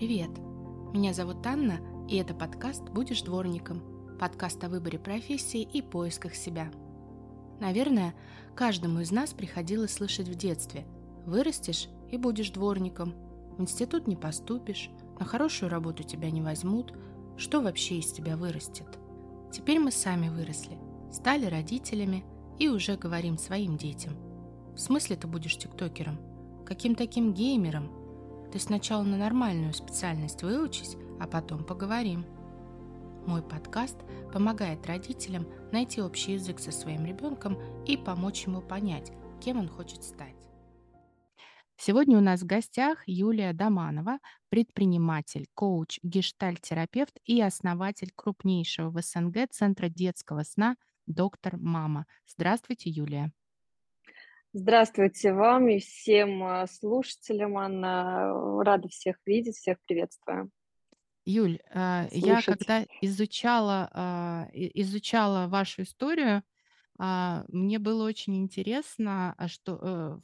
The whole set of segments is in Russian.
Привет! Меня зовут Анна, и это подкаст «Будешь дворником» подкаст о выборе профессии и поисках себя. Наверное, каждому из нас приходилось слышать в детстве «Вырастешь и будешь дворником», «В институт не поступишь», «На хорошую работу тебя не возьмут», «Что вообще из тебя вырастет?» Теперь мы сами выросли, стали родителями и уже говорим своим детям. В смысле ты будешь тиктокером? Каким таким геймером? Ты сначала на нормальную специальность выучись, а потом поговорим. Мой подкаст помогает родителям найти общий язык со своим ребенком и помочь ему понять, кем он хочет стать. Сегодня у нас в гостях Юлия Доманова, предприниматель, коуч, гештальт-терапевт и основатель крупнейшего в СНГ Центра детского сна «Доктор Мама». Здравствуйте, Юлия. Здравствуйте вам и всем а, слушателям, Анна. Рада всех видеть, всех приветствую. Юль, а, я когда изучала, а, изучала вашу историю, мне было очень интересно, что э,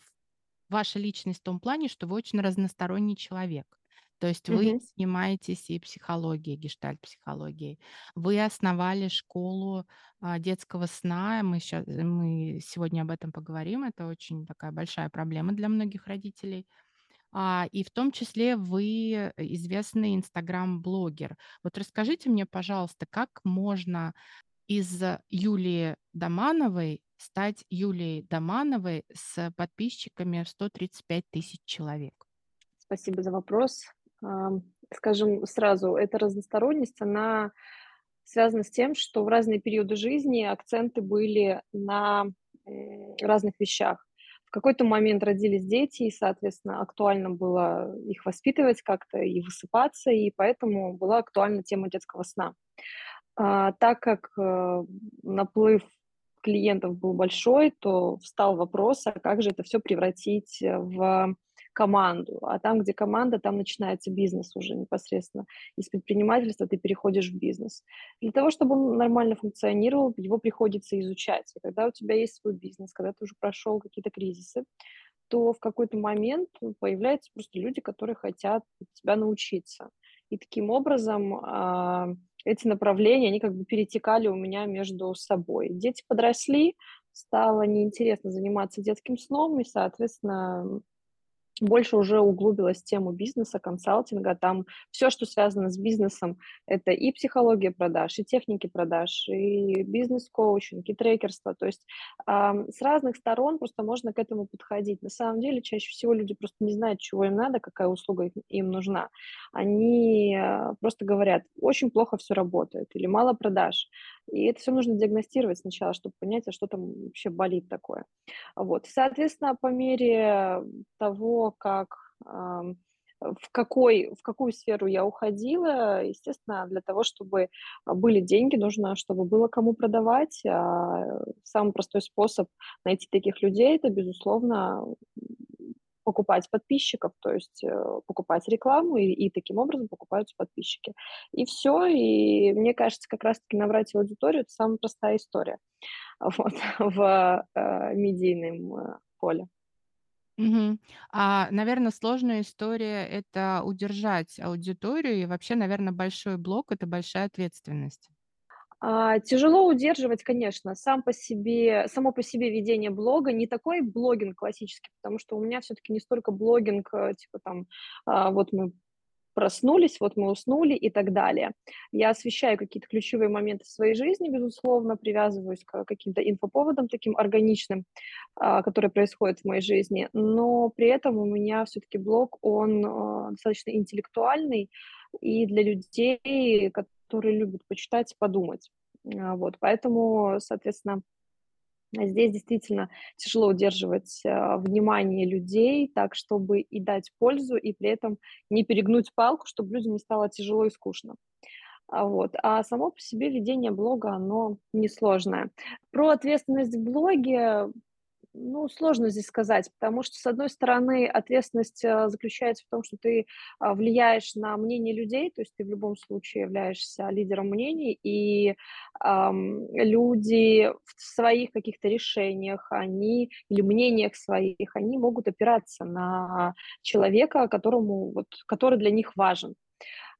ваша личность в том плане, что вы очень разносторонний человек. То есть вы Мгм. занимаетесь и психологией, гештальт-психологией. Вы основали школу а, детского сна. Мы, ща- мы сегодня об этом поговорим. Это очень такая большая проблема для многих родителей. А, и в том числе вы известный инстаграм-блогер. Вот расскажите мне, пожалуйста, как можно из Юлии Домановой стать Юлией Домановой с подписчиками в 135 тысяч человек? Спасибо за вопрос скажем сразу, эта разносторонность, она связана с тем, что в разные периоды жизни акценты были на разных вещах. В какой-то момент родились дети, и, соответственно, актуально было их воспитывать как-то и высыпаться, и поэтому была актуальна тема детского сна. А, так как э, наплыв клиентов был большой, то встал вопрос, а как же это все превратить в команду, а там, где команда, там начинается бизнес уже непосредственно. Из предпринимательства ты переходишь в бизнес. Для того, чтобы он нормально функционировал, его приходится изучать. И когда у тебя есть свой бизнес, когда ты уже прошел какие-то кризисы, то в какой-то момент появляются просто люди, которые хотят тебя научиться. И таким образом а, эти направления, они как бы перетекали у меня между собой. Дети подросли, стало неинтересно заниматься детским сном, и, соответственно, больше уже углубилась в тему бизнеса, консалтинга. Там все, что связано с бизнесом, это и психология продаж, и техники продаж, и бизнес-коучинг, и трекерство. То есть э, с разных сторон просто можно к этому подходить. На самом деле чаще всего люди просто не знают, чего им надо, какая услуга им нужна. Они э, просто говорят, очень плохо все работает или мало продаж. И это все нужно диагностировать сначала, чтобы понять, а что там вообще болит такое. Вот. Соответственно, по мере того, как в, какой, в какую сферу я уходила, естественно, для того, чтобы были деньги, нужно, чтобы было кому продавать. А самый простой способ найти таких людей – это, безусловно, покупать подписчиков, то есть э, покупать рекламу, и, и таким образом покупаются подписчики. И все, и мне кажется, как раз-таки набрать аудиторию – это самая простая история вот, в э, медийном э, поле. Угу. А, наверное, сложная история – это удержать аудиторию, и вообще, наверное, большой блок – это большая ответственность. А, тяжело удерживать, конечно, сам по себе, само по себе ведение блога, не такой блогинг классический, потому что у меня все-таки не столько блогинг, э, типа там, а, вот мы проснулись, вот мы уснули и так далее. Я освещаю какие-то ключевые моменты в своей жизни, безусловно, привязываюсь к каким-то инфоповодам таким органичным, а, которые происходят в моей жизни, но при этом у меня все-таки блог, он а, достаточно интеллектуальный, и для людей, которые любят почитать, подумать. А, вот, поэтому, соответственно, здесь действительно тяжело удерживать а, внимание людей так, чтобы и дать пользу, и при этом не перегнуть палку, чтобы людям не стало тяжело и скучно. А, вот. А само по себе ведение блога, оно несложное. Про ответственность в блоге ну, сложно здесь сказать, потому что, с одной стороны, ответственность э, заключается в том, что ты а, влияешь на мнение людей, то есть ты в любом случае являешься лидером мнений, и эм, люди в своих каких-то решениях, они или мнениях своих, они могут опираться на человека, которому, вот, который для них важен.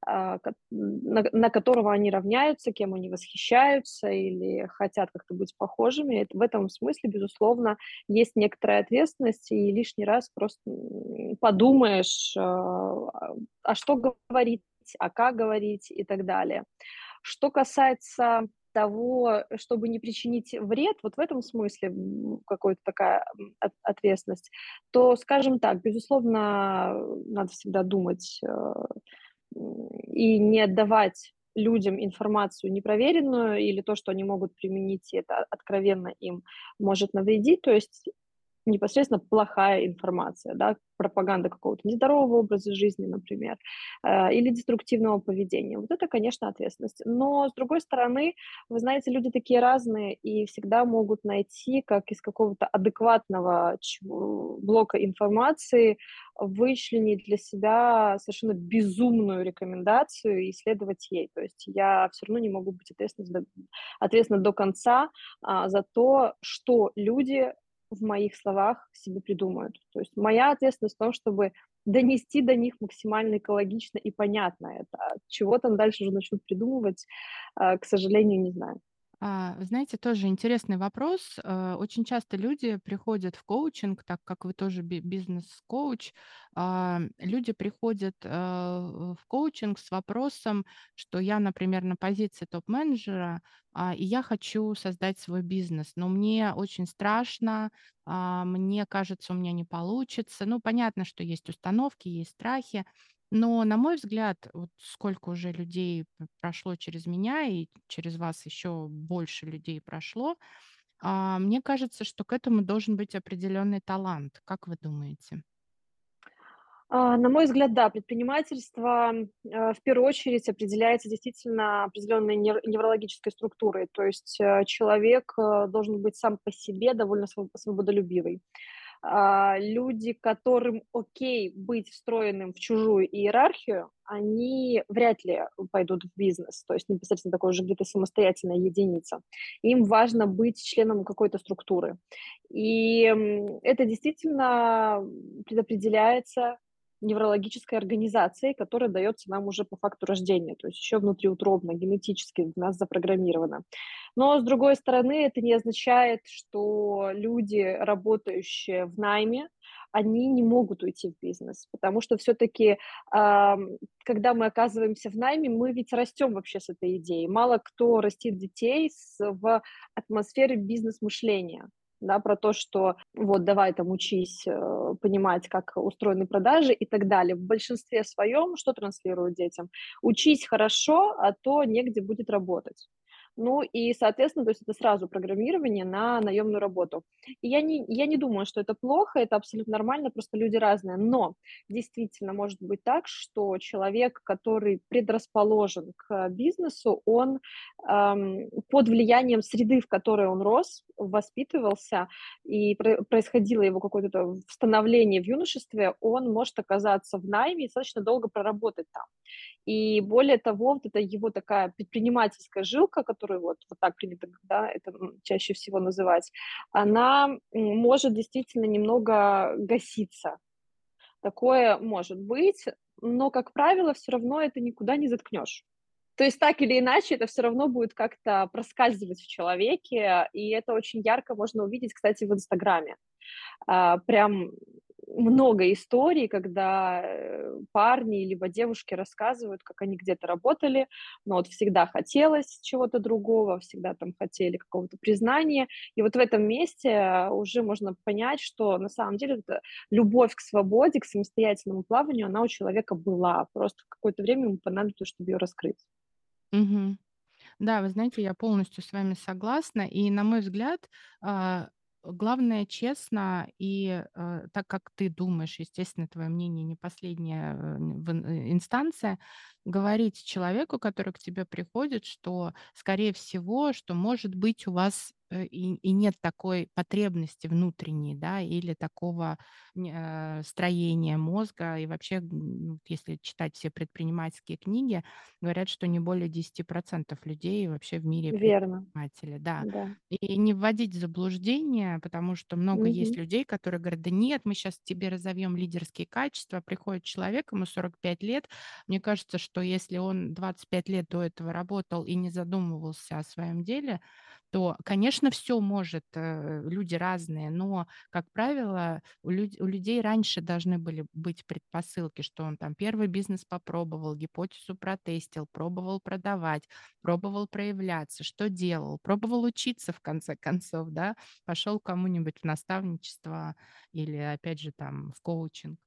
А, на, которого они равняются, кем они восхищаются или хотят как-то быть похожими. В этом смысле, безусловно, есть некоторая ответственность, и лишний раз просто подумаешь, а, а что говорить, а как говорить и так далее. Что касается того, чтобы не причинить вред, вот в этом смысле какая-то такая ответственность, то, скажем так, безусловно, надо всегда думать э, и не отдавать людям информацию непроверенную или то, что они могут применить, и это откровенно им может навредить. То есть непосредственно плохая информация, да, пропаганда какого-то нездорового образа жизни, например, э, или деструктивного поведения. Вот это, конечно, ответственность. Но, с другой стороны, вы знаете, люди такие разные и всегда могут найти, как из какого-то адекватного блока информации, вычленить для себя совершенно безумную рекомендацию и следовать ей. То есть я все равно не могу быть ответственна, ответственна до конца а, за то, что люди в моих словах себе придумают. То есть моя ответственность в том, чтобы донести до них максимально экологично и понятно это. Чего там дальше уже начнут придумывать, а, к сожалению, не знаю. А, знаете, тоже интересный вопрос. Э, очень часто люди приходят в коучинг, так как вы тоже бизнес-коуч, а, люди приходят э, в коучинг с вопросом, что я, например, на позиции топ-менеджера, а, и я хочу создать свой бизнес, но мне очень страшно, мне кажется, у меня не получится. Ну, понятно, что есть установки, есть страхи, но, на мой взгляд, вот сколько уже людей прошло через меня, и через вас еще больше людей прошло, а, мне кажется, что к этому должен быть определенный талант. Как вы думаете? А, на мой взгляд, да, предпринимательство э, в первую очередь определяется действительно определенной неврологической структурой, то есть э, человек э, должен быть сам по себе довольно свободолюбивый. А, люди, которым окей быть встроенным в чужую иерархию, они вряд ли пойдут в бизнес, то есть непосредственно такой уже где-то самостоятельная единица. Им важно быть членом какой-то структуры. И это действительно предопределяется неврологической организацией, которая дается нам уже по факту рождения, то есть еще внутриутробно, генетически в нас запрограммировано. Но, с другой стороны, это не означает, что люди, работающие в найме, они не могут уйти в бизнес, потому что все-таки, когда мы оказываемся в найме, мы ведь растем вообще с этой идеей. Мало кто растит детей в атмосфере бизнес-мышления да, про то, что вот давай там учись э, понимать, как устроены продажи и так далее. В большинстве своем что транслируют детям? Учись хорошо, а то негде будет работать. Ну и, соответственно, то есть это сразу программирование на наемную работу. И я не, я не думаю, что это плохо, это абсолютно нормально, просто люди разные. Но действительно может быть так, что человек, который предрасположен к бизнесу, он эм, под влиянием среды, в которой он рос, воспитывался, и происходило его какое-то становление в юношестве, он может оказаться в найме и достаточно долго проработать там. И более того, вот это его такая предпринимательская жилка, которую вот, вот так принято да, это чаще всего называть, она может действительно немного гаситься. Такое может быть, но, как правило, все равно это никуда не заткнешь. То есть так или иначе это все равно будет как-то проскальзывать в человеке, и это очень ярко можно увидеть, кстати, в Инстаграме. А, прям много историй, когда э, парни либо девушки рассказывают, как они где-то работали, но вот всегда хотелось чего-то другого, всегда там хотели какого-то признания, и вот в этом месте уже можно понять, что на самом деле любовь к свободе, к самостоятельному плаванию, она у человека была, просто какое-то время ему понадобилось, чтобы ее раскрыть. Угу. Да, вы знаете, я полностью с вами согласна. И, на мой взгляд, а, главное честно, и э, так как ты думаешь, естественно, твое мнение не последняя э, э, инстанция, говорить человеку, который к тебе приходит, что, скорее всего, что может быть у вас и, и нет такой потребности внутренней, да, или такого э, строения мозга. И вообще, если читать все предпринимательские книги, говорят, что не более 10% людей вообще в мире Верно. предприниматели, да. Да. И не вводить в заблуждение, потому что много Мгм. есть людей, которые говорят, да нет, мы сейчас тебе разовьем лидерские качества. Приходит человек, ему 45 лет. Мне кажется, что если он 25 лет до этого работал и не задумывался о своем деле, то, конечно, все может, э, люди разные, но, как правило, у, люд- у людей раньше должны были быть предпосылки, что он там первый бизнес попробовал, гипотезу протестил, пробовал продавать, пробовал проявляться, что делал, пробовал учиться в конце концов, да, пошел кому-нибудь в наставничество или, опять же, там, в коучинг.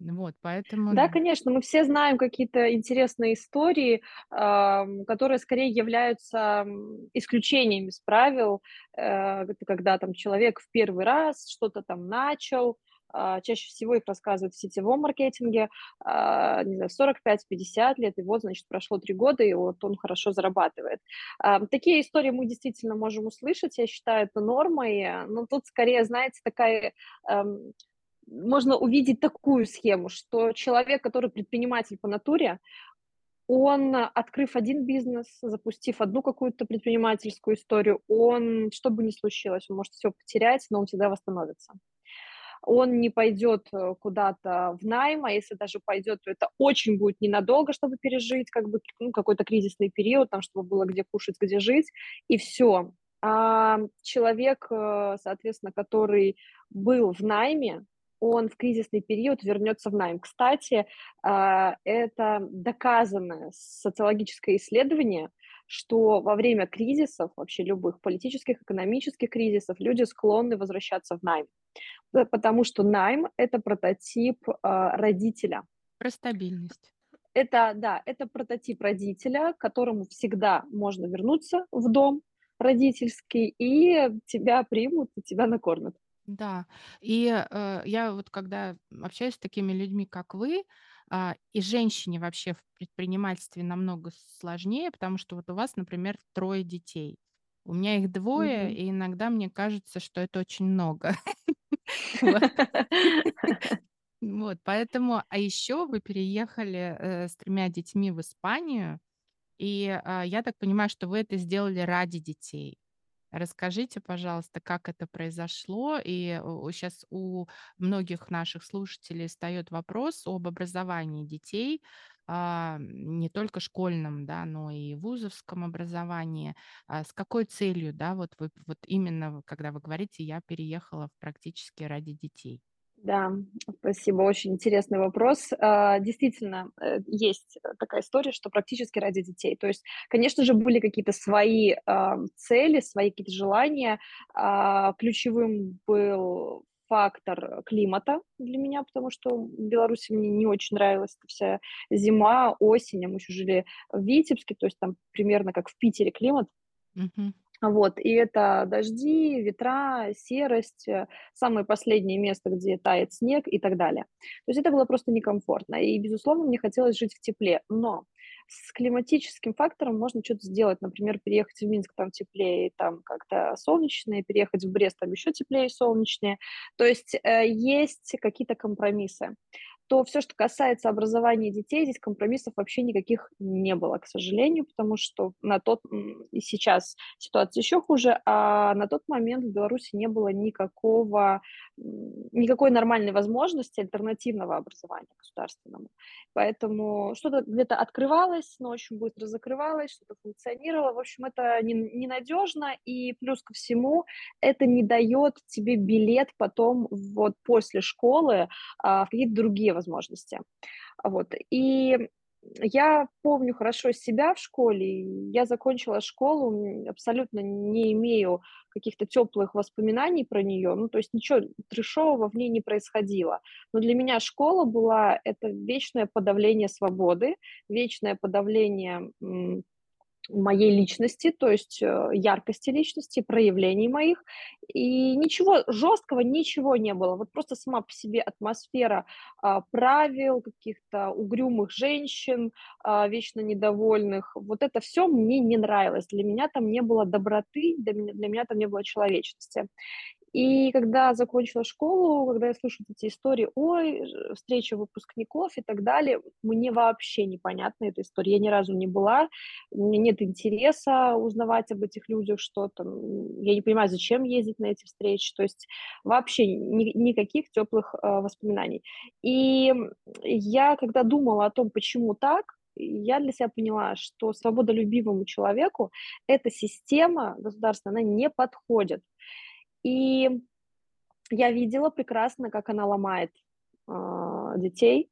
Вот, поэтому Да, конечно, мы все знаем какие-то интересные истории, которые скорее являются м, исключением из правил. Э, когда там человек в первый раз что-то там начал, а, чаще всего их рассказывают в сетевом маркетинге, а, не знаю, 45-50 лет, и вот, значит, прошло три года, и вот он хорошо зарабатывает. Такие истории мы действительно можем услышать, я считаю это нормой, но тут скорее, знаете, такая можно увидеть такую схему, что человек, который предприниматель по натуре, он, открыв один бизнес, запустив одну какую-то предпринимательскую историю, он, что бы ни случилось, он может все потерять, но он всегда восстановится. Он не пойдет э, куда-то в найм, а если даже пойдет, то это очень будет ненадолго, чтобы пережить как бы, ну, какой-то кризисный период, там, чтобы было где кушать, где жить, и все. А человек, э, соответственно, который был в найме, он в кризисный период вернется в найм. Кстати, а, это доказанное социологическое исследование, что во время кризисов, вообще любых политических, экономических кризисов, люди склонны возвращаться в найм, потому что найм– это прототип а, родителя. про стабильность. Это, да, это прототип родителя, к которому всегда можно вернуться в дом родительский, и тебя примут, и тебя накормят. Да, и, э, я вот когда общаюсь с такими людьми, как вы, а, и женщине вообще в предпринимательстве намного сложнее, потому что вот у вас, например, трое детей. У меня их двое, Мгм. и иногда мне кажется, что это очень много. Вот. Вот, поэтому а еще вы переехали, э, с тремя детьми в Испанию, и, а, я так понимаю, что вы это сделали ради детей. Расскажите, пожалуйста, как это произошло. И сейчас у многих наших слушателей встает вопрос об образовании детей, а, не только школьном, да, но и вузовском образовании. А с какой целью, да, вот вы вот именно, когда вы говорите, я переехала практически ради детей? Да, спасибо, очень интересный вопрос. А, Действительно, э, есть такая история, что практически ради детей. То есть, конечно же, были какие-то свои а, цели, свои какие-то желания. А, Ключевым был фактор климата для меня, потому что в Беларуси мне не очень нравилась вся зима, осень, а мы еще жили в Витебске, то есть там примерно как в Питере климат. Вот, и это дожди, ветра, серость, э, самое последнее место, где тает снег и так далее. То есть это было просто некомфортно. И, безусловно, мне хотелось жить в тепле. Но с климатическим фактором можно что-то сделать. Например, переехать в Минск, там теплее, там как-то солнечнее, переехать в Брест, там еще теплее и солнечнее. То есть э, есть какие-то компромиссы то все, что касается образования детей, здесь компромиссов вообще никаких не было, к сожалению, потому что на тот и сейчас ситуация еще хуже, а на тот момент в Беларуси не было никакого, никакой нормальной возможности альтернативного образования государственному. Поэтому что-то где-то открывалось, но очень быстро закрывалось, что-то функционировало. В общем, это ненадежно, и плюс ко всему это не дает тебе билет потом вот после школы а, в какие-то другие возможности. Вот. И я помню хорошо себя в школе. Я закончила школу, абсолютно не имею каких-то теплых воспоминаний про нее. Ну, то есть ничего трешового в ней не происходило. Но для меня школа была это вечное подавление свободы, вечное подавление моей личности, то есть э, яркости личности, проявлений моих. И ничего жесткого, ничего не было. Вот просто сама по себе атмосфера а, правил, каких-то угрюмых женщин, а, вечно недовольных, вот это все мне не нравилось. Для меня там не было доброты, для меня, для меня там не было человечности. И когда закончила школу, когда я слышу эти истории, ой, встреча выпускников и так далее, мне вообще непонятна эта история. Я ни разу не была, меня нет интереса узнавать об этих людях что-то. Я не понимаю, зачем ездить на эти встречи. То есть вообще ни, никаких теплых э, воспоминаний. И я, когда думала о том, почему так, я для себя поняла, что свободолюбивому человеку эта система государственная, не подходит. И я видела прекрасно, как она ломает э, детей.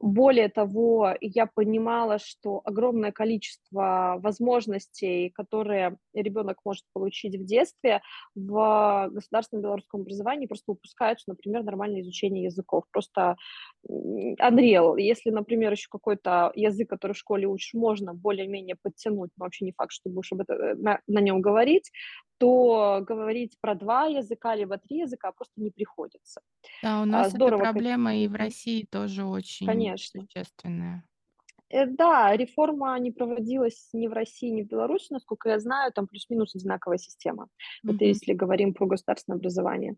Более того, я понимала, что огромное количество возможностей, которые ребенок может получить в детстве, в государственном белорусском образовании просто упускаются, например, нормальное изучение языков. Просто Unreal. Если, например, еще какой-то язык, который в школе учишь, можно более-менее подтянуть, но вообще не факт, что будешь об это, э, на, на нем говорить, то говорить про два языка либо три языка просто не приходится. Да, у а, нас Здорово, эта проблема и в России тоже очень Конечно. существенная. Э, да, реформа не проводилась ни в России, ни в Беларуси, насколько я знаю, там плюс-минус одинаковая система. Mm-hmm. если говорим про государственное образование.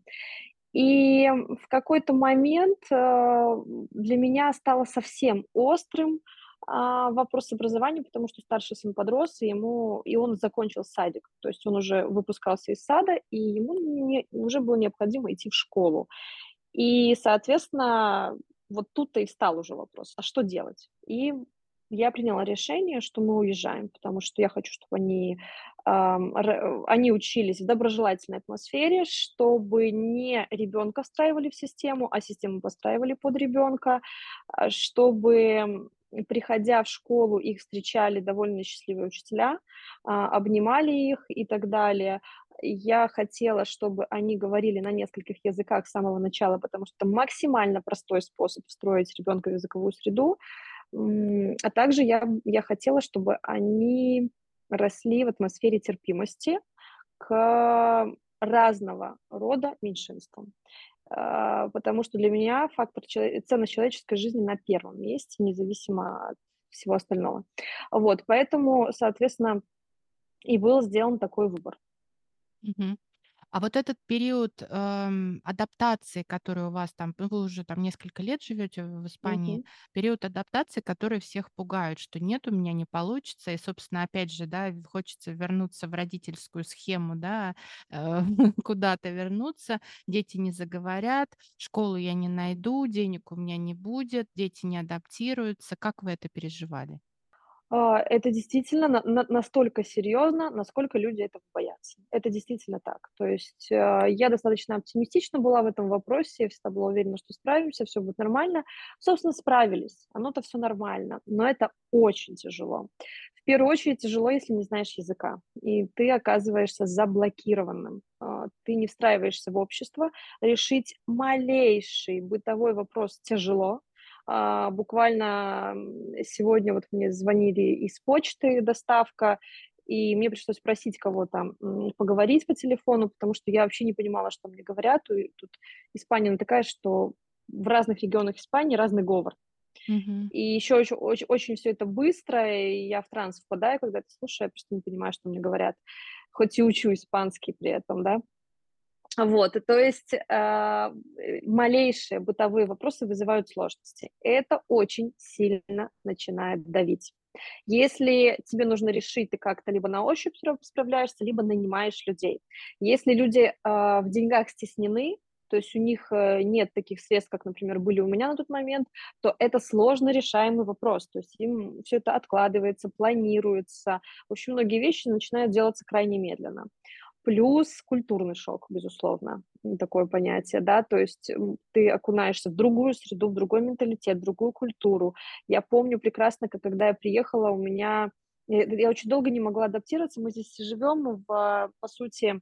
И в какой-то момент э, для меня стало совсем острым а, вопрос образования, потому что старший сын подрос, и, ему, и он закончил садик, то есть он уже выпускался из сада, и ему не, уже было необходимо идти в школу. И, соответственно, вот тут-то и встал уже вопрос, а что делать? И я приняла решение, что мы уезжаем, потому что я хочу, чтобы они, э, они учились в доброжелательной атмосфере, чтобы не ребенка встраивали в систему, а систему постраивали под ребенка, а, чтобы приходя в школу, их встречали довольно счастливые учителя, а, обнимали их и так далее. Я хотела, чтобы они говорили на нескольких языках с самого начала, потому что максимально простой способ встроить ребенка в языковую среду. А также я, я хотела, чтобы они росли в атмосфере терпимости к разного рода меньшинствам. А, потому что для меня фактор ценность человеческой жизни на первом месте, независимо от всего остального. Вот, поэтому, соответственно, и был сделан такой выбор. Угу. А вот этот период эм, адаптации, который у вас там, ну, вы уже там несколько лет живете в Испании, Мгм. период адаптации, который всех пугает, что нет, у меня не получится, и, собственно, опять же, да, хочется вернуться в родительскую схему, да, э, куда-то вернуться, дети не заговорят, школу я не найду, денег у меня не будет, дети не адаптируются. Как вы это переживали? А, это действительно на на настолько серьезно, насколько люди этого боятся. Это действительно так. То есть, э, я достаточно оптимистична была в этом вопросе, я всегда была уверена, что справимся, все будет нормально. Собственно, справились, оно-то все нормально, но это очень тяжело. В первую очередь тяжело, если не знаешь языка, и ты оказываешься заблокированным. А, ты не встраиваешься в общество. Решить малейший бытовой вопрос тяжело, буквально сегодня вот мне звонили из почты доставка, и мне пришлось просить кого-то поговорить по телефону, потому что я вообще не понимала, что мне говорят. И тут Испания такая, что в разных регионах Испании разный говор. Mm-hmm. И еще очень, очень, очень все это быстро, и я в транс впадаю, когда это слушаю, я просто не понимаю, что мне говорят. Хоть и учу испанский при этом, да. Вот, и то есть э, малейшие бытовые вопросы вызывают сложности. Это очень сильно начинает давить. Если тебе нужно решить, ты как-то либо на ощупь справляешься, либо нанимаешь людей. Если люди э, в деньгах стеснены, то есть у них э, нет таких средств, как, например, были у меня на тот момент, то это сложно решаемый вопрос. То есть им все это откладывается, планируется. В общем, многие вещи начинают делаться крайне медленно. Плюс культурный шок, безусловно, такое понятие, да, то есть ты окунаешься в другую среду, в другой менталитет, в другую культуру. Я помню прекрасно, как когда я приехала, у меня, я, очень долго не могла адаптироваться, мы здесь живем в, по сути,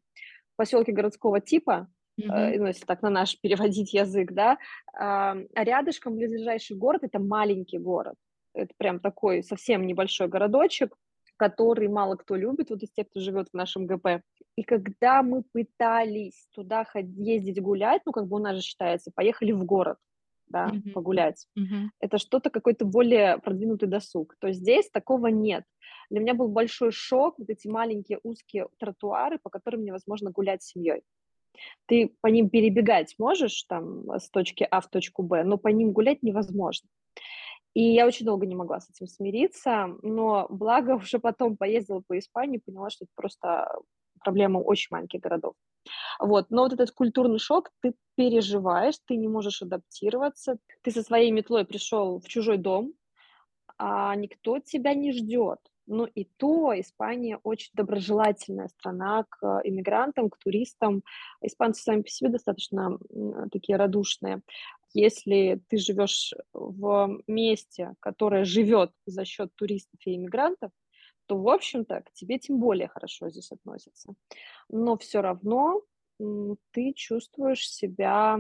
поселке городского типа, mm-hmm. ну, если так на наш переводить язык, да, а рядышком близлежащий город – это маленький город, это прям такой совсем небольшой городочек, который мало кто любит, вот из тех, кто живет в нашем ГП. И когда мы пытались туда ходить, ездить гулять, ну, как бы у нас же считается, поехали в город, да, mm-hmm. погулять. Mm-hmm. Это что-то, какой-то более продвинутый досуг. То есть здесь такого нет. Для меня был большой шок вот эти маленькие узкие тротуары, по которым невозможно гулять с семьей. Ты по ним перебегать можешь там с точки А в точку Б, но по ним гулять невозможно. И я очень долго не могла с этим смириться, но благо уже потом поездила по Испании, поняла, что это просто проблема очень маленьких городов. Вот. Но вот этот культурный шок ты переживаешь, ты не можешь адаптироваться, ты со своей метлой пришел в чужой дом, а никто тебя не ждет. Ну и то Испания очень доброжелательная страна к иммигрантам, к туристам. Испанцы сами по себе достаточно такие радушные. Если ты живешь в месте, которое живет за счет туристов и иммигрантов, то, в общем-то, к тебе тем более хорошо здесь относятся. Но все равно ты чувствуешь себя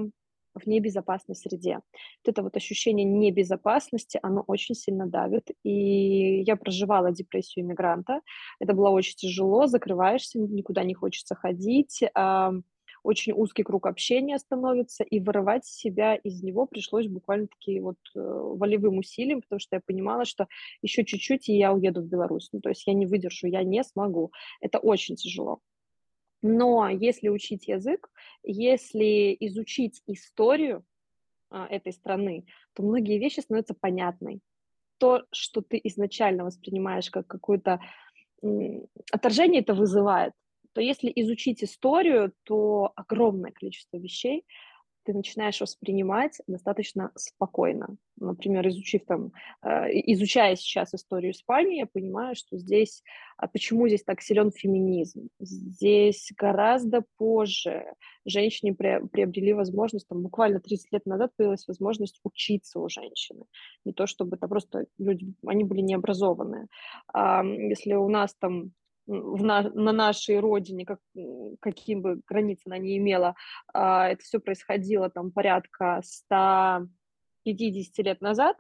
в небезопасной среде. Вот это вот ощущение небезопасности, оно очень сильно давит. И я проживала депрессию иммигранта. Это было очень тяжело, закрываешься, никуда не хочется ходить очень узкий круг общения становится, и вырывать себя из него пришлось буквально-таки вот э, волевым усилием, потому что я понимала, что еще чуть-чуть, и я уеду в Беларусь. Ну, то есть я не выдержу, я не смогу. Это очень тяжело. Но если учить язык, если изучить историю а, этой страны, то многие вещи становятся понятной. То, что ты изначально воспринимаешь как какое-то отторжение, это вызывает то если изучить историю, то огромное количество вещей ты начинаешь воспринимать достаточно спокойно. Например, изучив там, э, изучая сейчас историю Испании, я понимаю, что здесь, а почему здесь так силен феминизм? Здесь гораздо позже женщине приобрели возможность, там, буквально 30 лет назад появилась возможность учиться у женщины. Не то чтобы это просто люди, они были необразованные. А если у нас там в на, на нашей родине, как, каким бы границ она не имела, а, это все происходило там порядка 150 лет назад,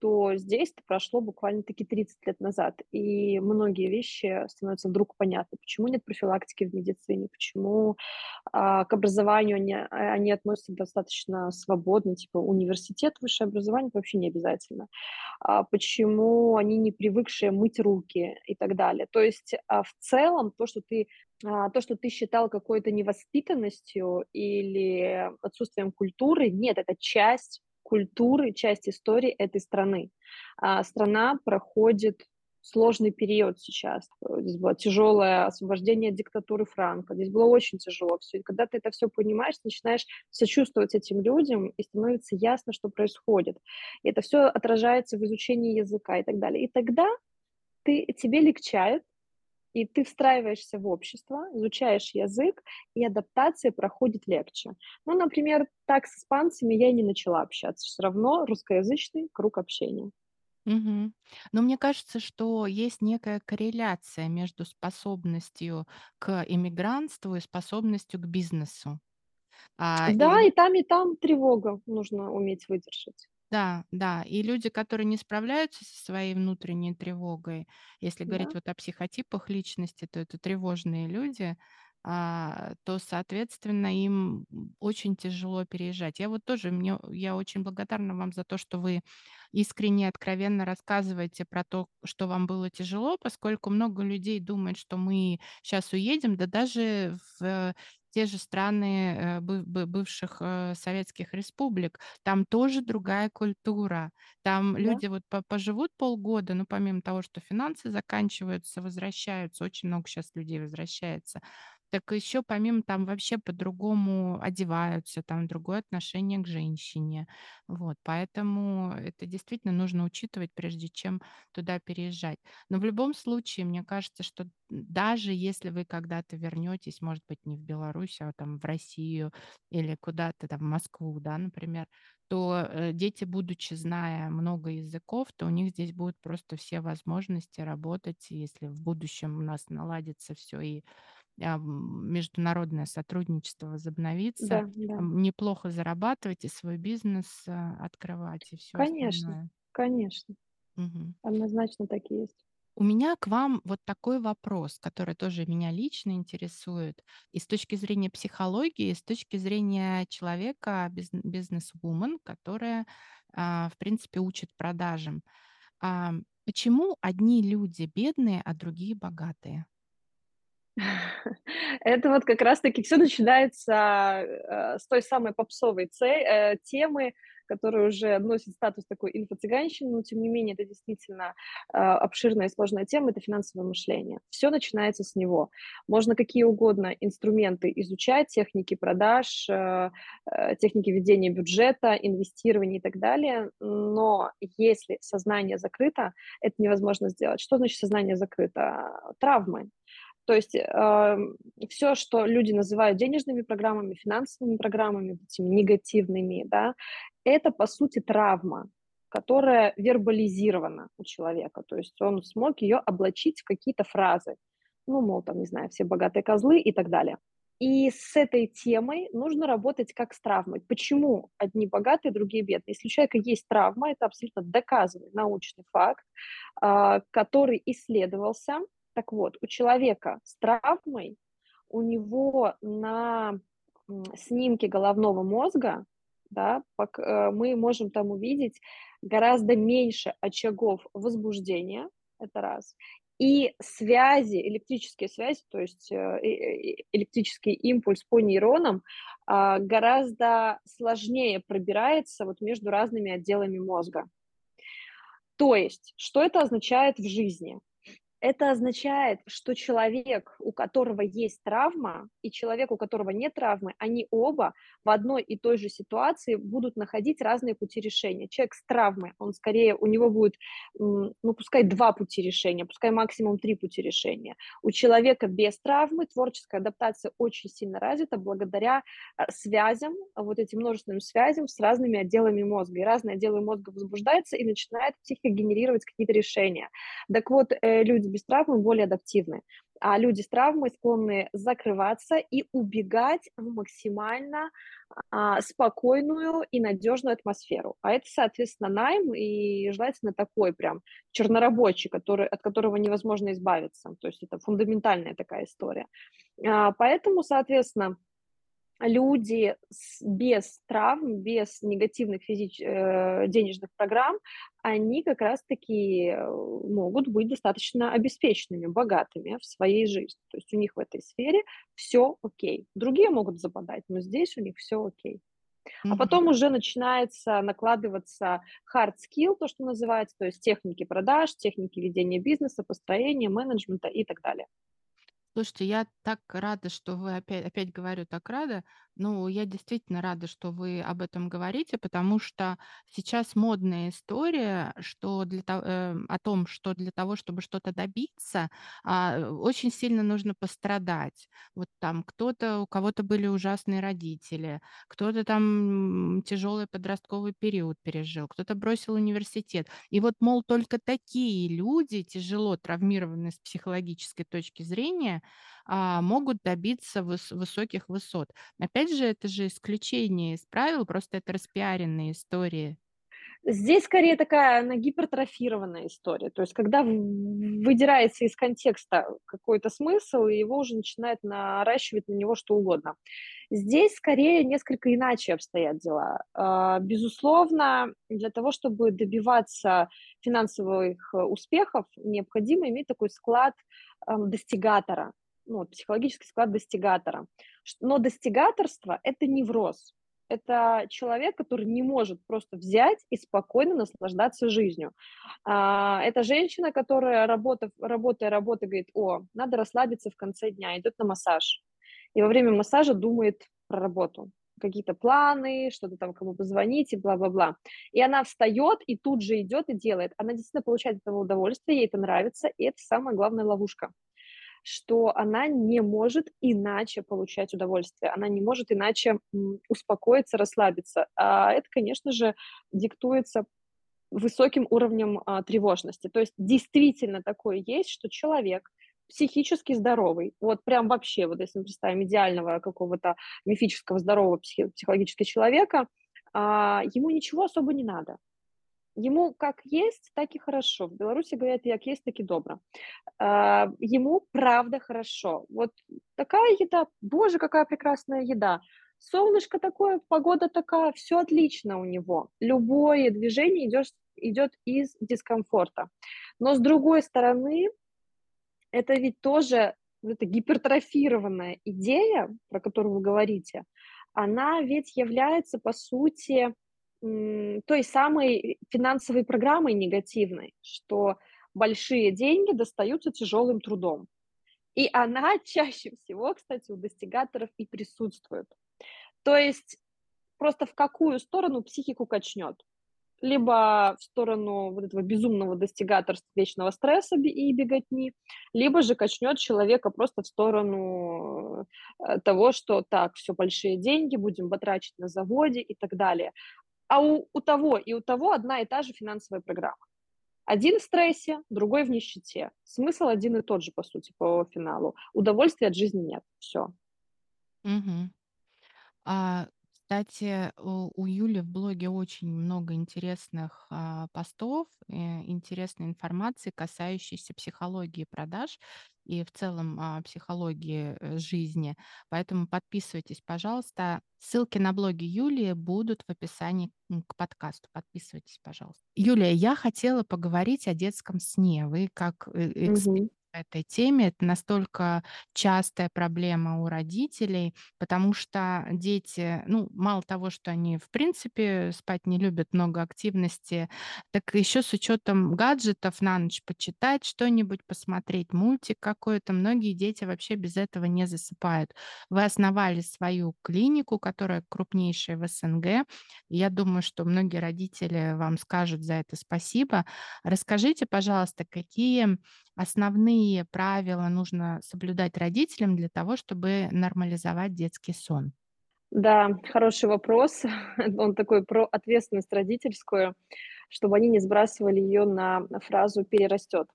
то здесь это прошло буквально-таки 30 лет назад, и многие вещи становятся вдруг понятны. Почему нет профилактики в медицине, почему а, к образованию они, они относятся достаточно свободно, типа университет, высшее образование вообще не обязательно. А, почему они не привыкшие мыть руки и так далее. То есть а, в целом то, что ты а, то, что ты считал какой-то невоспитанностью или отсутствием культуры, нет, это часть культуры, часть истории этой страны. А страна проходит сложный период сейчас. Здесь было тяжелое освобождение диктатуры Франка. Здесь было очень тяжело все. И когда ты это все понимаешь, начинаешь сочувствовать этим людям, и становится ясно, что происходит. И это все отражается в изучении языка и так далее. И тогда ты, тебе легчает, и ты встраиваешься в общество, изучаешь язык, и адаптация проходит легче. Ну, например, так с испанцами я и не начала общаться. Все равно русскоязычный круг общения. Угу. Но мне кажется, что есть некая корреляция между способностью к иммигрантству и способностью к бизнесу. А, Да, и и там, и там тревога нужно уметь выдержать. Да, да. И люди, которые не справляются со своей внутренней тревогой, если говорить вот о психотипах личности, то это тревожные люди, а, то, соответственно, им очень тяжело переезжать. Я вот тоже, мне, я очень благодарна вам за то, что вы искренне, откровенно рассказываете про то, что вам было тяжело, поскольку много людей думают, что мы сейчас уедем, да даже в те же страны э, бывших э, советских республик, там тоже другая культура. Там Да. люди вот поживут полгода, ну, помимо того, что финансы заканчиваются, возвращаются, очень много сейчас людей возвращается, так еще помимо там вообще по-другому одеваются, там другое отношение к женщине. Вот, поэтому это действительно нужно учитывать, прежде чем туда переезжать. Но в любом случае, мне кажется, что даже если вы когда-то вернетесь, может быть, не в Беларусь, а там в Россию или куда-то там в Москву, да, например, то э, дети, будучи зная много языков, то у них здесь будут просто все возможности работать, если в будущем у нас наладится все и международное сотрудничество возобновится, Да, да. неплохо зарабатывать и свой бизнес а, открывать и все Конечно, остальное. конечно. Мгм. Однозначно так и есть. У меня к вам вот такой вопрос, который тоже меня лично интересует и с точки зрения психологии, и с точки зрения человека, биз бизнесвумен, которая, а, в принципе, учит продажам. Ам, почему одни люди бедные, а другие богатые? Это вот как раз-таки все начинается, э, с той самой попсовой э, темы, которая уже носит статус такой инфо-цыганщины, но тем не менее это действительно э, обширная и сложная тема, это финансовое мышление. Все начинается с него. Можно какие угодно инструменты изучать, техники продаж, техники ведения бюджета, инвестирования и так далее, но если сознание закрыто, это невозможно сделать. Что значит сознание закрыто? Травмы. То есть э, все, что люди называют денежными программами, финансовыми программами, этими негативными, да, это по сути травма, которая вербализирована у человека. То есть он смог ее облачить в какие-то фразы. Ну, мол, там, не знаю, все богатые козлы и так далее. И с этой темой нужно работать как с травмой. Почему одни богатые, другие бедные? Если у человека есть травма, это абсолютно доказанный научный факт, э, который исследовался так вот, у человека с травмой, у него на снимке головного мозга, да, э, мы можем там увидеть гораздо меньше очагов возбуждения, это раз, и связи, электрические связи, то есть э, электрический импульс по нейронам а, гораздо сложнее пробирается вот между разными отделами мозга. То есть, что это означает в жизни? Это означает, что человек, у которого есть травма, и человек, у которого нет травмы, они оба в одной и той же ситуации будут находить разные пути решения. Человек с травмой, он скорее, у него будет, ну, пускай два пути решения, пускай максимум три пути решения. У человека без травмы творческая адаптация очень сильно развита благодаря а, связям, вот этим множественным связям с разными отделами мозга. И разные отделы мозга возбуждаются и начинают психика генерировать какие-то решения. Так вот, э, люди без травмы более адаптивны, а люди с травмой склонны закрываться и убегать в максимально а, спокойную и надежную атмосферу. А это, соответственно, найм и желательно такой прям чернорабочий, который, от которого невозможно избавиться. То есть это фундаментальная такая история. А, поэтому, соответственно, люди с, без травм, без негативных физич... э, денежных программ, они как раз-таки э, могут быть достаточно обеспеченными, богатыми в своей жизни. То есть у них в этой сфере все окей. Другие могут западать, но здесь у них все окей. А потом уже начинается накладываться hard skill, то, что называется, то есть техники продаж, техники ведения бизнеса, построения, менеджмента и так далее. Слушайте, я так рада, что вы опять, опять говорю, так рада. Ну, я действительно рада, что вы об этом говорите, потому что сейчас модная история, что для того, э, о том, что для того, чтобы что-то добиться, а, очень сильно нужно пострадать. Вот там кто-то, у кого-то были ужасные родители, кто-то там тяжелый подростковый период пережил, кто-то бросил университет. И вот, мол, только такие люди, тяжело травмированные с психологической точки зрения, могут добиться выс высоких высот. Опять же, это же исключение из правил, просто это распиаренные истории. Здесь скорее такая она гипертрофированная история. То есть, когда выдирается из контекста какой-то смысл, и его уже начинает наращивать на него что угодно. Здесь скорее несколько иначе обстоят дела. А, безусловно, для того, чтобы добиваться финансовых успехов, необходимо иметь такой склад достигатора, ну, психологический склад достигатора. Но достигаторство – это невроз. Это человек, который не может просто взять и спокойно наслаждаться жизнью. А, это женщина, которая, работа, работая, работая, говорит, о, надо расслабиться в конце дня, идет на массаж. И во время массажа думает про работу какие-то планы, что-то там кому позвонить и бла-бла-бла. И она встает и тут же идет и делает. Она действительно получает от этого удовольствие, ей это нравится, и это самая главная ловушка что она не может иначе получать удовольствие, она не может иначе успокоиться, расслабиться. А это, конечно же, диктуется высоким уровнем а, тревожности. То есть действительно такое есть, что человек психически здоровый, вот прям вообще, вот если мы представим идеального какого-то мифического здорового психи- психологически человека, а, ему ничего особо не надо. Ему как есть, так и хорошо. В Беларуси говорят, як есть, так и добро. А, ему правда хорошо. Вот такая еда, боже, какая прекрасная еда. Солнышко такое, погода такая, все отлично у него. Любое движение идет, идет из дискомфорта. Но с другой стороны, это ведь тоже эта гипертрофированная идея, про которую вы говорите, она ведь является, по сути, той самой финансовой программой негативной, что большие деньги достаются тяжелым трудом. И она чаще всего, кстати, у достигаторов и присутствует. То есть просто в какую сторону психику качнет либо в сторону вот этого безумного достигаторства вечного стресса и беготни, либо же качнет человека просто в сторону э, того, что так, все большие деньги, будем потрачить на заводе и так далее. А у, у того и у того одна и та же финансовая программа. Один в стрессе, другой в нищете. Смысл один и тот же, по сути, по финалу. Удовольствия от жизни нет. Все. Угу. А кстати, у Юли в блоге очень много интересных, а, постов, э, интересной информации, касающейся психологии продаж и в целом, а, психологии, э, жизни. Поэтому подписывайтесь, пожалуйста. Ссылки на блоги Юлии будут в описании, к подкасту. Подписывайтесь, пожалуйста. Юлия, я хотела поговорить о детском сне. Вы как, э, эксперт этой теме. Это настолько частая проблема у родителей, потому что дети, ну, мало того, что они в принципе спать не любят, много активности, так еще с учетом гаджетов на ночь почитать что-нибудь, посмотреть мультик какой-то. Многие дети вообще без этого не засыпают. Вы основали свою клинику, которая крупнейшая в СНГ. Я думаю, что многие родители вам скажут за это спасибо. Расскажите, пожалуйста, какие основные правила нужно соблюдать родителям для того, чтобы нормализовать детский сон? Да, хороший вопрос. Он такой про ответственность родительскую, чтобы они не сбрасывали ее на фразу «перерастет».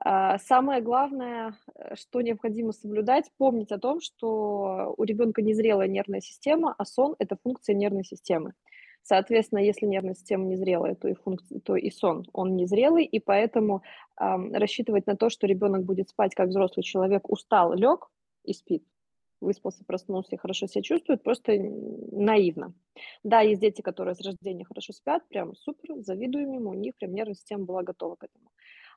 А, самое главное, э, что необходимо соблюдать, помнить о том, что у ребенка незрелая нервная система, а сон – это функция нервной системы. Соответственно, если нервная система незрелая, то и, функция, то и сон, он незрелый, и поэтому э, рассчитывать на то, что ребенок будет спать как взрослый человек, устал, лег и спит, выспался, проснулся и хорошо себя чувствует, просто наивно. Да, есть дети, которые с рождения хорошо спят, прям супер, завидуем ему, у них прям нервная система была готова к этому.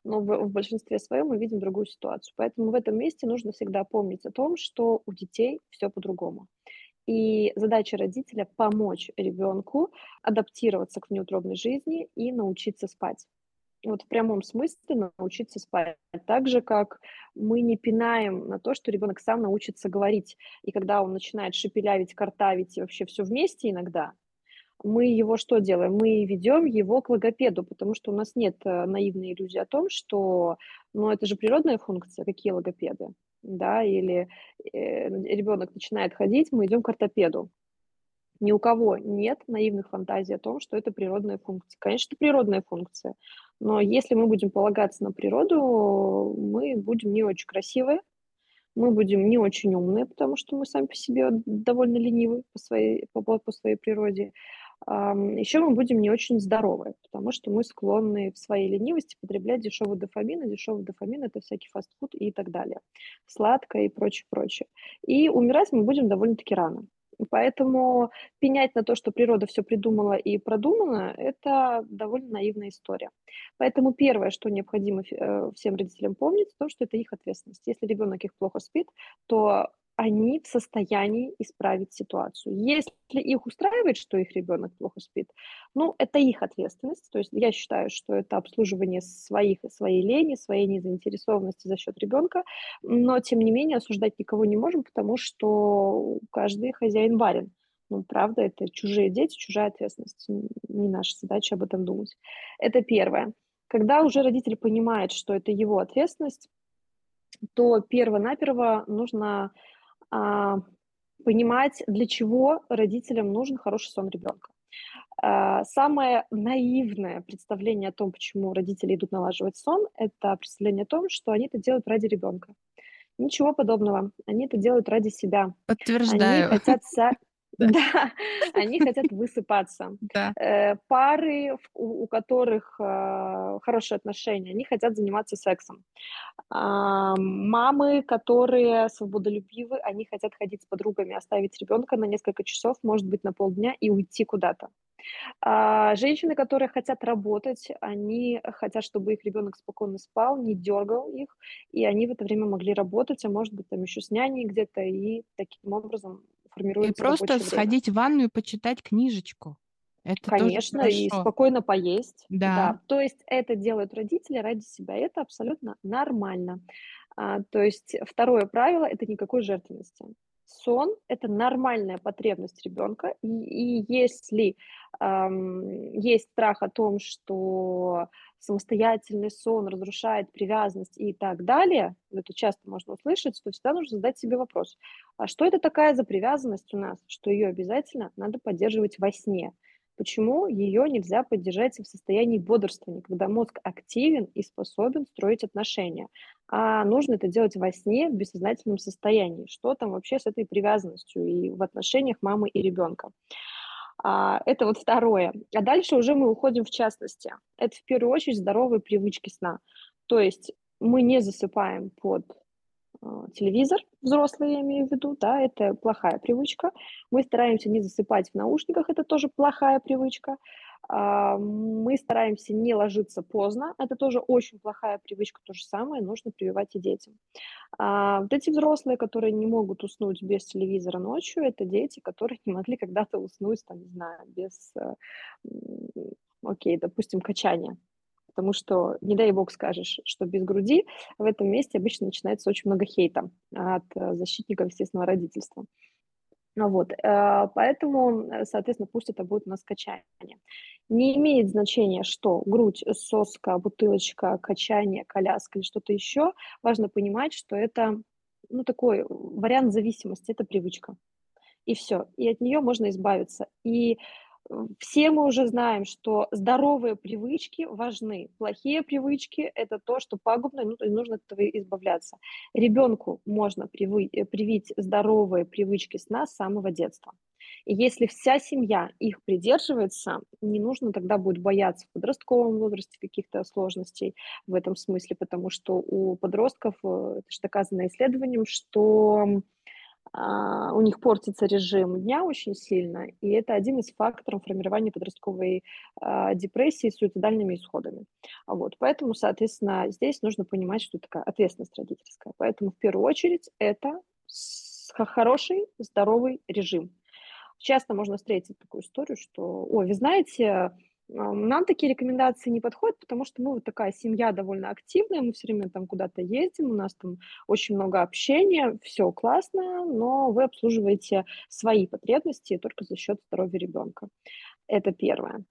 Но в, в большинстве своем мы видим другую ситуацию. Поэтому в этом месте нужно всегда помнить о том, что у детей все по-другому. И задача родителя – помочь ребенку адаптироваться к неутробной жизни и научиться спать. Вот в прямом смысле научиться спать. Так же, как мы не пинаем на то, что ребенок сам научится говорить. И когда он начинает шепелявить, картавить и вообще все вместе иногда, мы его что делаем? Мы ведем его к логопеду, потому что у нас нет э, наивной иллюзии о том, что ну, это же природная функция, какие логопеды да, или э, ребенок начинает ходить, мы идем к ортопеду. Ни у кого нет наивных фантазий о том, что это природная функция. Конечно, это природная функция, но если мы будем полагаться на природу, мы будем не очень красивые, мы будем не очень умные, потому что мы сами по себе довольно ленивы по своей, по, по своей природе. Еще мы будем не очень здоровы, потому что мы склонны в своей ленивости потреблять дешевый дофамин, а дешевый дофамин – это всякий фастфуд и так далее, сладкое и прочее, прочее. И умирать мы будем довольно-таки рано. Поэтому пенять на то, что природа все придумала и продумана, это довольно наивная история. Поэтому первое, что необходимо э, всем родителям помнить, то, что это их ответственность. Если ребенок их плохо спит, то они в состоянии исправить ситуацию. Если их устраивает, что их ребенок плохо спит, ну, это их ответственность. То есть я считаю, что это обслуживание своих, своей лени, своей незаинтересованности за счет ребенка, но, тем не менее, осуждать никого не можем, потому что каждый хозяин барин. Ну, правда, это чужие дети, чужая ответственность. Не наша задача об этом думать. Это первое. Когда уже родитель понимает, что это его ответственность, то перво-наперво нужно понимать, для чего родителям нужен хороший сон ребенка. А, самое наивное представление о том, почему родители идут налаживать сон, это представление о том, что они это делают ради ребенка. Ничего подобного. Они это делают ради себя. Подтверждаю. Они хотят, Да, они хотят высыпаться. Да. Э, пары, у, у которых э, хорошие отношения, они хотят заниматься сексом. А, мамы, которые свободолюбивы, они хотят ходить с подругами, оставить ребенка на несколько часов, может быть, на полдня и уйти куда-то. А, женщины, которые хотят работать, они хотят, чтобы их ребенок спокойно спал, не дергал их, и они в это время могли работать, а может быть, там еще с няней где-то, и таким образом формируется И просто сходить время. в ванну и почитать книжечку. Это Конечно, и спокойно поесть. Да. да. То есть это делают родители ради себя. Это абсолютно нормально. А, то есть второе правило – это никакой жертвенности сон – это нормальная потребность ребенка, и, и если эм, есть страх о том, что самостоятельный сон разрушает привязанность и так далее, это часто можно услышать, то всегда нужно задать себе вопрос, а что это такая за привязанность у нас, что ее обязательно надо поддерживать во сне? Почему ее нельзя поддержать в состоянии бодрствования, когда мозг активен и способен строить отношения? А нужно это делать во сне, в бессознательном состоянии. Что там вообще с этой привязанностью и в отношениях мамы и ребенка? А, это вот второе. А дальше уже мы уходим в частности. Это в первую очередь здоровые привычки сна. То есть мы не засыпаем под телевизор, взрослые я имею в виду, да, это плохая привычка. Мы стараемся не засыпать в наушниках, это тоже плохая привычка. А, мы стараемся не ложиться поздно, это тоже очень плохая привычка, то же самое нужно прививать и детям. А, вот эти взрослые, которые не могут уснуть без телевизора ночью, это дети, которые не могли когда-то уснуть, там, не знаю, без, э, окей, допустим, качания потому что, не дай бог скажешь, что без груди, в этом месте обычно начинается очень много хейта от э, защитников естественного родительства. Ну вот, э, поэтому, э, соответственно, пусть это будет у нас качание. Не имеет значения, что грудь, соска, бутылочка, качание, коляска или что-то еще. Важно понимать, что это ну, такой вариант зависимости, это привычка. И все. И от нее можно избавиться. И все мы уже знаем, что здоровые привычки важны. Плохие привычки – это то, что пагубно, ну, нужно от этого избавляться. Ребенку можно привы, э, привить здоровые привычки сна с самого детства. И если вся семья их придерживается, не нужно тогда будет бояться в подростковом возрасте каких-то сложностей в этом смысле, потому что у подростков, э, это же доказано исследованием, что у них портится режим дня очень сильно, и это один из факторов формирования подростковой а, депрессии с суицидальными исходами. Вот, поэтому, соответственно, здесь нужно понимать, что такая ответственность родительская. Поэтому в первую очередь это хороший, здоровый режим. Часто можно встретить такую историю, что, ой, вы знаете, нам такие рекомендации не подходят, потому что мы вот такая семья довольно активная, мы все время там куда-то ездим, у нас там очень много общения, все классно, но вы обслуживаете свои потребности только за счет здоровья ребенка. Это первое.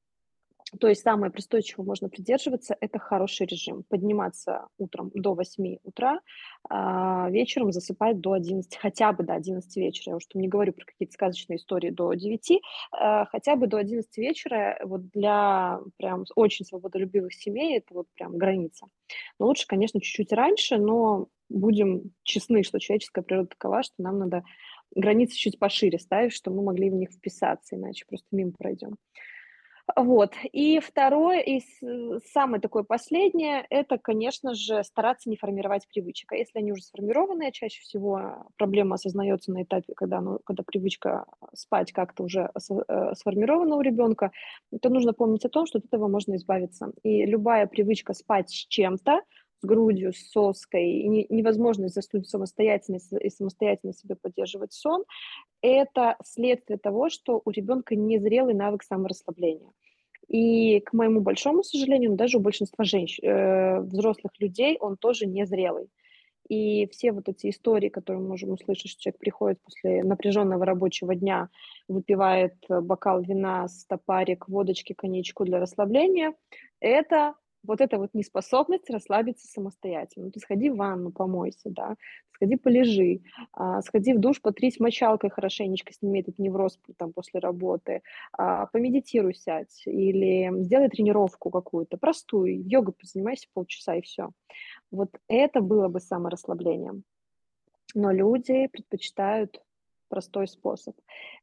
То есть самое простое, чего можно придерживаться, это хороший режим. Подниматься утром до 8 утра, а вечером засыпать до 11, хотя бы до 11 вечера. Я уж не говорю про какие-то сказочные истории до 9, а хотя бы до 11 вечера вот для прям очень свободолюбивых семей это вот прям граница. Но лучше, конечно, чуть-чуть раньше, но будем честны, что человеческая природа такова, что нам надо границы чуть пошире ставить, чтобы мы могли в них вписаться, иначе просто мимо пройдем. Вот. И второе, и самое такое последнее, это, конечно же, стараться не формировать привычек. А если они уже сформированные, чаще всего проблема осознается на этапе, когда, ну, когда привычка спать как-то уже э, сформирована у ребенка, то нужно помнить о том, что от этого можно избавиться. И любая привычка спать с чем-то, с грудью, с соской, и невозможность заснуть самостоятельно и самостоятельно себе поддерживать сон, это следствие того, что у ребенка незрелый навык саморасслабления. И, к моему большому сожалению, даже у большинства женщин, э, взрослых людей он тоже незрелый. И все вот эти истории, которые мы можем услышать, что человек приходит после напряженного рабочего дня, выпивает бокал вина, стопарик, водочки, коньячку для расслабления, это вот эта вот неспособность расслабиться самостоятельно. Ну, ты сходи в ванну, помойся, да, сходи полежи, а, сходи в душ, потрись мочалкой хорошенечко, сними этот невроз там после работы, а, помедитируй, сядь или сделай тренировку какую-то, простую, йогой позанимайся полчаса и все. Вот это было бы саморасслаблением. Но люди предпочитают простой способ.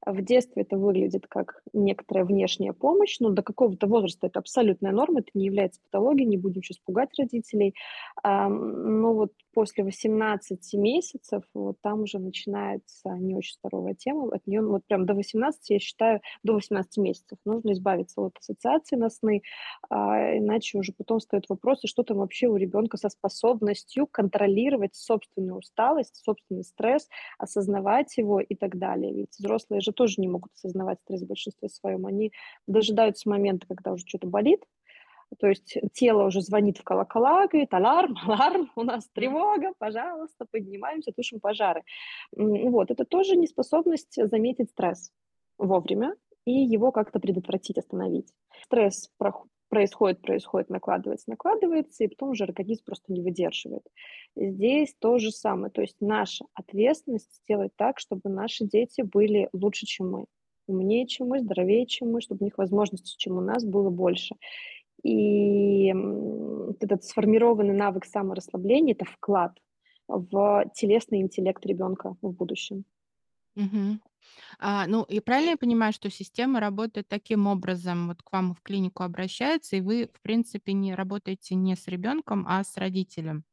В детстве это выглядит как некоторая внешняя помощь, но до какого-то возраста это абсолютная норма, это не является патологией, не будем сейчас пугать родителей. Но вот после 18 месяцев вот там уже начинается не очень здоровая тема. От нее вот прям до 18, я считаю, до 18 месяцев нужно избавиться от ассоциации на сны, а иначе уже потом стоит вопрос, и что там вообще у ребенка со способностью контролировать собственную усталость, собственный стресс, осознавать его и так далее. Ведь взрослые же тоже не могут осознавать стресс в большинстве своем. Они дожидаются момента, когда уже что-то болит, то есть тело уже звонит в колокола, говорит, аларм, аларм, у нас тревога, пожалуйста, поднимаемся, тушим пожары. Вот, это тоже неспособность заметить стресс вовремя и его как-то предотвратить, остановить. Стресс происходит, происходит, накладывается, накладывается, и потом уже организм просто не выдерживает. Здесь то же самое. То есть наша ответственность сделать так, чтобы наши дети были лучше, чем мы, умнее, чем мы, здоровее, чем мы, чтобы у них возможностей, чем у нас, было больше. И этот сформированный навык саморасслабления – это вклад в телесный интеллект ребенка в будущем. Угу. А, ну, и правильно я понимаю, что система работает таким образом, вот к вам в клинику обращается, и вы, в принципе, не работаете не с ребенком, а с родителем.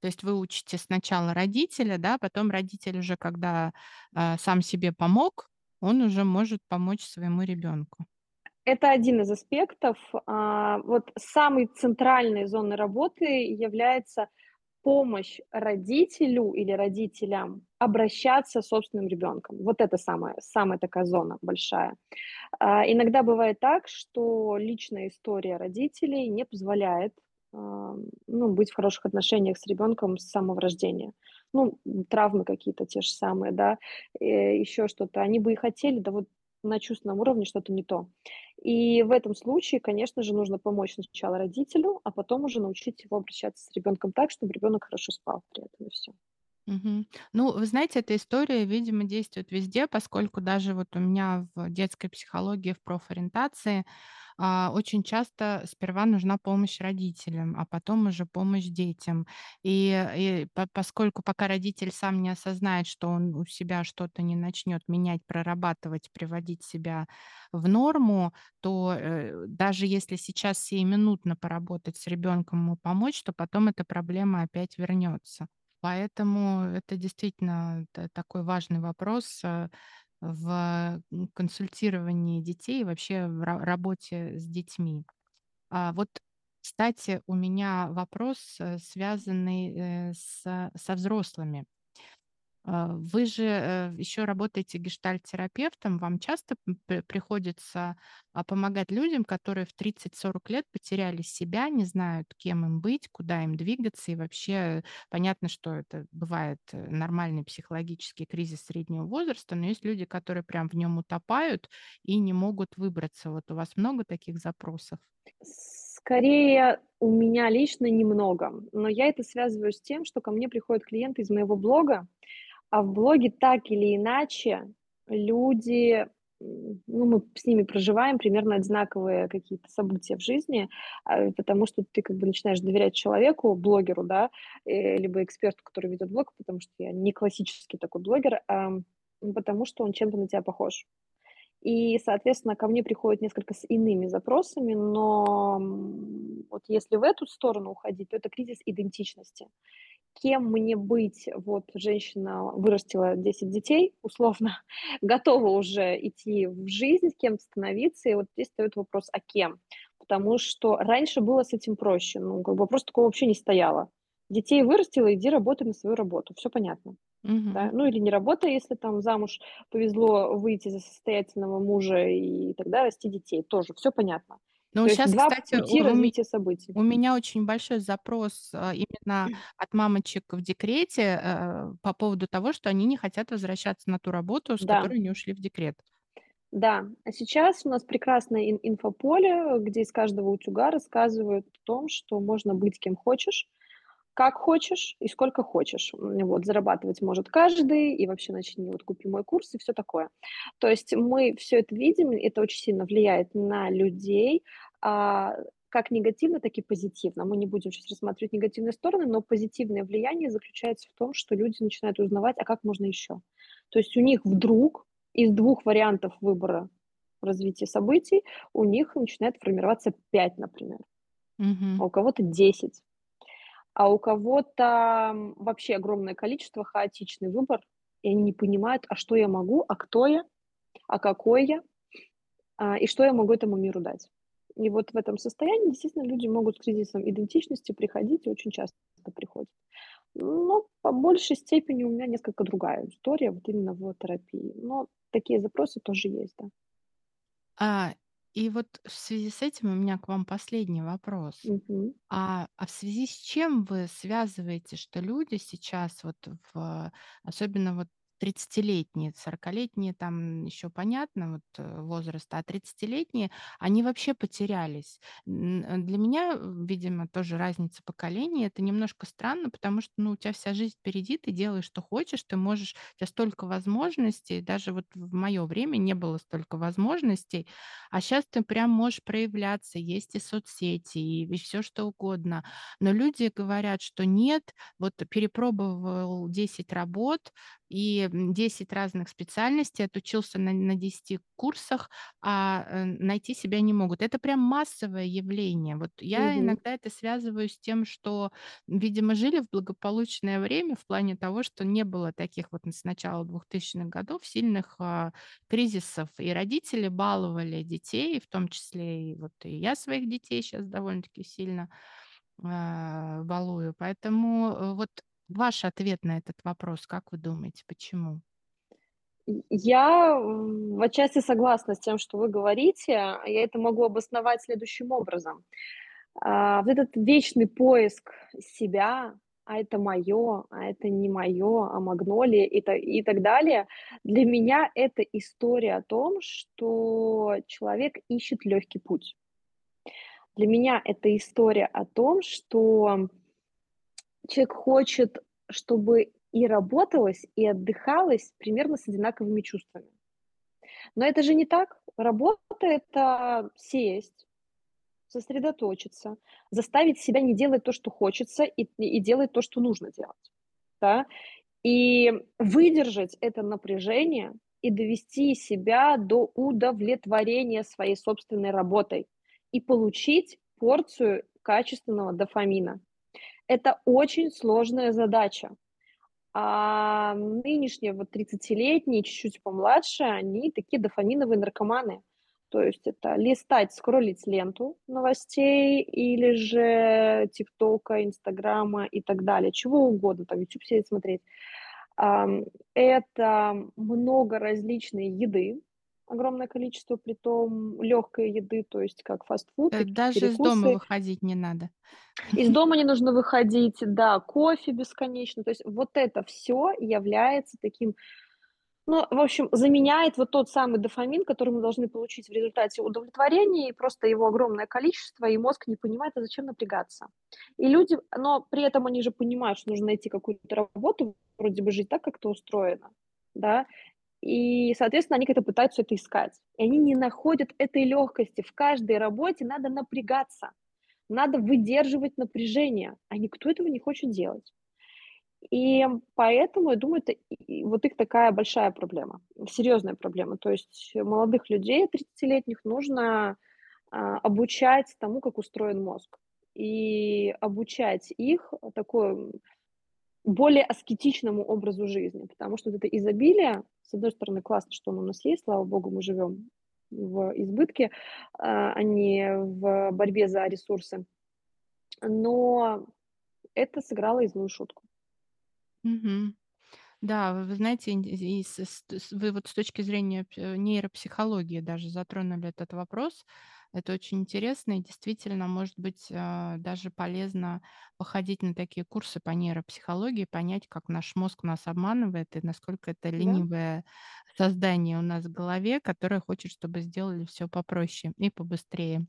То есть вы учите сначала родителя, да, потом родитель уже, когда а, сам себе помог, он уже может помочь своему ребенку. Это один из аспектов. А, вот самой центральной зоной работы является помощь родителю или родителям обращаться с собственным ребенком. Вот это самая, самая такая зона большая. А, иногда бывает так, что личная история родителей не позволяет а, ну, быть в хороших отношениях с ребенком с самого рождения. Ну, травмы какие-то те же самые, да, э, еще что-то. Они бы и хотели, да вот на чувственном уровне что-то не то. И в этом случае, конечно же, нужно помочь сначала родителю, а потом уже научить его обращаться с ребенком так, чтобы ребенок хорошо спал при этом и все. Мгм. Ну, вы знаете, эта история, видимо, действует везде, поскольку даже вот у меня в детской психологии, в профориентации а, очень часто сперва нужна помощь родителям, а потом уже помощь детям. И, и по- поскольку пока родитель сам не осознает, что он у себя что-то не начнет менять, прорабатывать, приводить себя в норму, то э, даже если сейчас сиюминутно поработать с ребенком, ему помочь, то потом эта проблема опять вернется. Поэтому это действительно такой важный вопрос э, в консультировании детей вообще в работе с детьми. А вот, кстати, у меня вопрос, э, связанный э, с, со взрослыми. А, вы же э, еще работаете гештальт-терапевтом. Вам часто приходится а, помогать людям, которые в 30-40 лет потеряли себя, не знают, кем им быть, куда им двигаться. И вообще понятно, что это бывает э, нормальный психологический кризис среднего возраста, но есть люди, которые прям в нем утопают и не могут выбраться. Вот у вас много таких запросов? Скорее, у меня лично немного, но я это связываю с тем, что ко мне приходят клиенты из моего блога, а в блоге так или иначе люди, ну, мы с ними проживаем примерно одинаковые какие-то события в жизни, а, потому что ты как бы начинаешь доверять человеку, блогеру, да, э, либо эксперту, который ведет блог, потому что я не классический такой блогер, а потому что он чем-то на тебя похож. И, соответственно, ко мне приходят несколько с иными запросами, но вот если в эту сторону уходить, то это кризис идентичности кем мне быть, вот женщина вырастила 10 детей, условно, готова уже идти в жизнь, кем становиться, и вот здесь встает вопрос, а кем? Потому что раньше было с этим проще, ну, как бы вопрос такого вообще не стояло. Детей вырастила, иди работай на свою работу, все понятно. Угу. Да? Ну или не работай, если там замуж повезло выйти за состоятельного мужа и тогда расти детей, тоже все понятно. Ну, То сейчас, два кстати, пути у, развития событий. У меня очень большой запрос а, именно от мамочек в декрете э, по поводу того, что они не хотят возвращаться на ту работу, с да. которой они ушли в декрет. Да, а сейчас у нас прекрасное ин- инфополе, где из каждого утюга рассказывают о том, что можно быть кем хочешь, как хочешь и сколько хочешь. Вот, зарабатывать может каждый, и вообще начни, вот купи мой курс и все такое. То есть мы все это видим, это очень сильно влияет на людей, а, как негативно, так и позитивно. Мы не будем сейчас рассматривать негативные стороны, но позитивное влияние заключается в том, что люди начинают узнавать, а как можно еще. То есть у них вдруг из двух вариантов выбора развития событий у них начинает формироваться 5, например, Мгм. а у кого-то 10, а у кого-то вообще огромное количество, хаотичный выбор, и они не понимают, а что я могу, а кто я, а какой я, а, и что я могу этому миру дать. И вот в этом состоянии, действительно, люди могут с кризисом идентичности приходить, и очень часто приходят. Но по большей степени у меня несколько другая история, вот именно в терапии. Но такие запросы тоже есть, да. А, и вот в связи с этим у меня к вам последний вопрос. Мгм. А, а в связи с чем вы связываете, что люди сейчас вот в особенно вот тридцатилетние, сорокалетние там еще понятно, вот э, возраст, а тридцатилетние, они вообще потерялись. Э, Для меня, видимо, тоже разница поколений. Это немножко странно, потому что, ну, у тебя вся жизнь впереди, ты делаешь, что хочешь, ты можешь, у тебя столько возможностей, даже вот в мое время не было столько возможностей, а сейчас ты прям можешь проявляться, есть и соцсети, и, все что угодно. Но люди говорят, что нет, вот перепробовал 10 работ и м, 10 разных специальностей, отучился на, на 10 курсах, а э, найти себя не могут. Это прям массовое явление. Вот я Мгм. иногда это связываю с тем, что, видимо, жили в благополучное время в плане того, что не было таких вот с начала 2000-х годов сильных а, кризисов, и родители баловали детей, в том числе и вот и я своих детей сейчас довольно-таки сильно а, балую. Поэтому э, вот ваш ответ на этот вопрос, как вы думаете, почему? Я, в отчасти согласна с тем, что вы говорите. Я это могу обосновать следующим образом. А, вот этот вечный поиск себя, а это мое, а это не мое, а магнолия и, та- и так далее, для меня это история о том, что человек ищет легкий путь. Для меня это история о том, что человек хочет, чтобы и работалось, и отдыхалось примерно с одинаковыми чувствами. Но это же не так. Работа– это сесть, сосредоточиться, заставить себя не делать то, что хочется, и, и делать то, что нужно делать. Да? И выдержать это напряжение и довести себя до удовлетворения своей собственной работой и получить порцию качественного дофамина. Это очень сложная задача. А нынешние вот 30-летние, чуть-чуть помладше, они такие дофаминовые наркоманы. То есть это листать, скроллить ленту новостей или же ТикТока, Инстаграма и так далее, чего угодно, там YouTube сидеть смотреть. Это много различной еды, огромное количество, притом легкой еды, то есть как фастфуд, Э, Даже из дома перекусы. выходить не надо. Из дома не нужно выходить, да, кофе бесконечно. То есть вот это все является таким, ну, в общем, заменяет вот тот самый дофамин, который мы должны получить в результате удовлетворения, и просто его огромное количество, и мозг не понимает, а зачем напрягаться. И люди, но при этом они же понимают, что нужно найти какую-то работу, вроде бы жить так, как это устроено, да, и, соответственно, они как-то пытаются это искать. И они не находят этой легкости. В каждой работе надо напрягаться. Надо выдерживать напряжение, а никто этого не хочет делать. И поэтому, я думаю, это вот их такая большая проблема, серьезная проблема. То есть молодых людей, 30-летних, нужно а, обучать тому, как устроен мозг. И обучать их такой более аскетичному образу жизни, потому что это изобилие, с одной стороны, классно, что оно у нас есть, слава богу, мы живем в избытке, а а не в борьбе за ресурсы. Но это сыграло и злую шутку. Мгм. Да, вы вы знаете, ин и с с вы вот с точки зрения п нейропсихологии даже затронули этот вопрос. Это очень интересно, и действительно, может быть, а, даже полезно походить на такие курсы по нейропсихологии, понять, как наш мозг нас обманывает и насколько это Да? ленивое создание у нас в голове, которое хочет, чтобы сделали все попроще и побыстрее.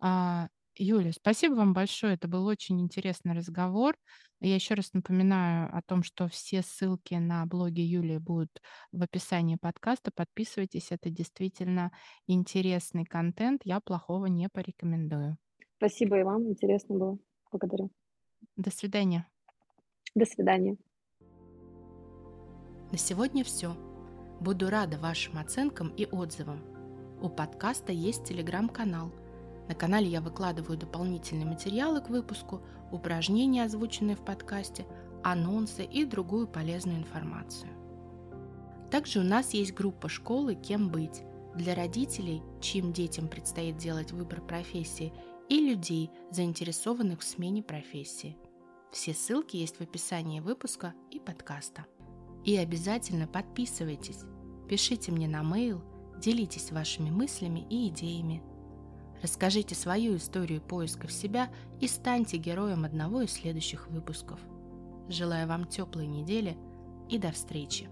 А, Юля, спасибо вам большое. Это был очень интересный разговор. Я еще раз напоминаю о том, что все ссылки на блоги Юлии будут в описании подкаста. Подписывайтесь, это действительно интересный контент. Я плохого не порекомендую. Спасибо и вам, интересно было. Благодарю. До свидания. До свидания. На сегодня все. Буду рада вашим оценкам и отзывам. У подкаста есть телеграм-канал. На канале я выкладываю дополнительные материалы к выпуску, упражнения, озвученные в подкасте, анонсы и другую полезную информацию. Также у нас есть группа школы «Кем быть» для родителей, чьим детям предстоит делать выбор профессии, и людей, заинтересованных в смене профессии. Все ссылки есть в описании выпуска и подкаста. И обязательно подписывайтесь, пишите мне на mail, делитесь вашими мыслями и идеями. Расскажите свою историю поисков себя и станьте героем одного из следующих выпусков. Желаю вам теплой недели и до встречи!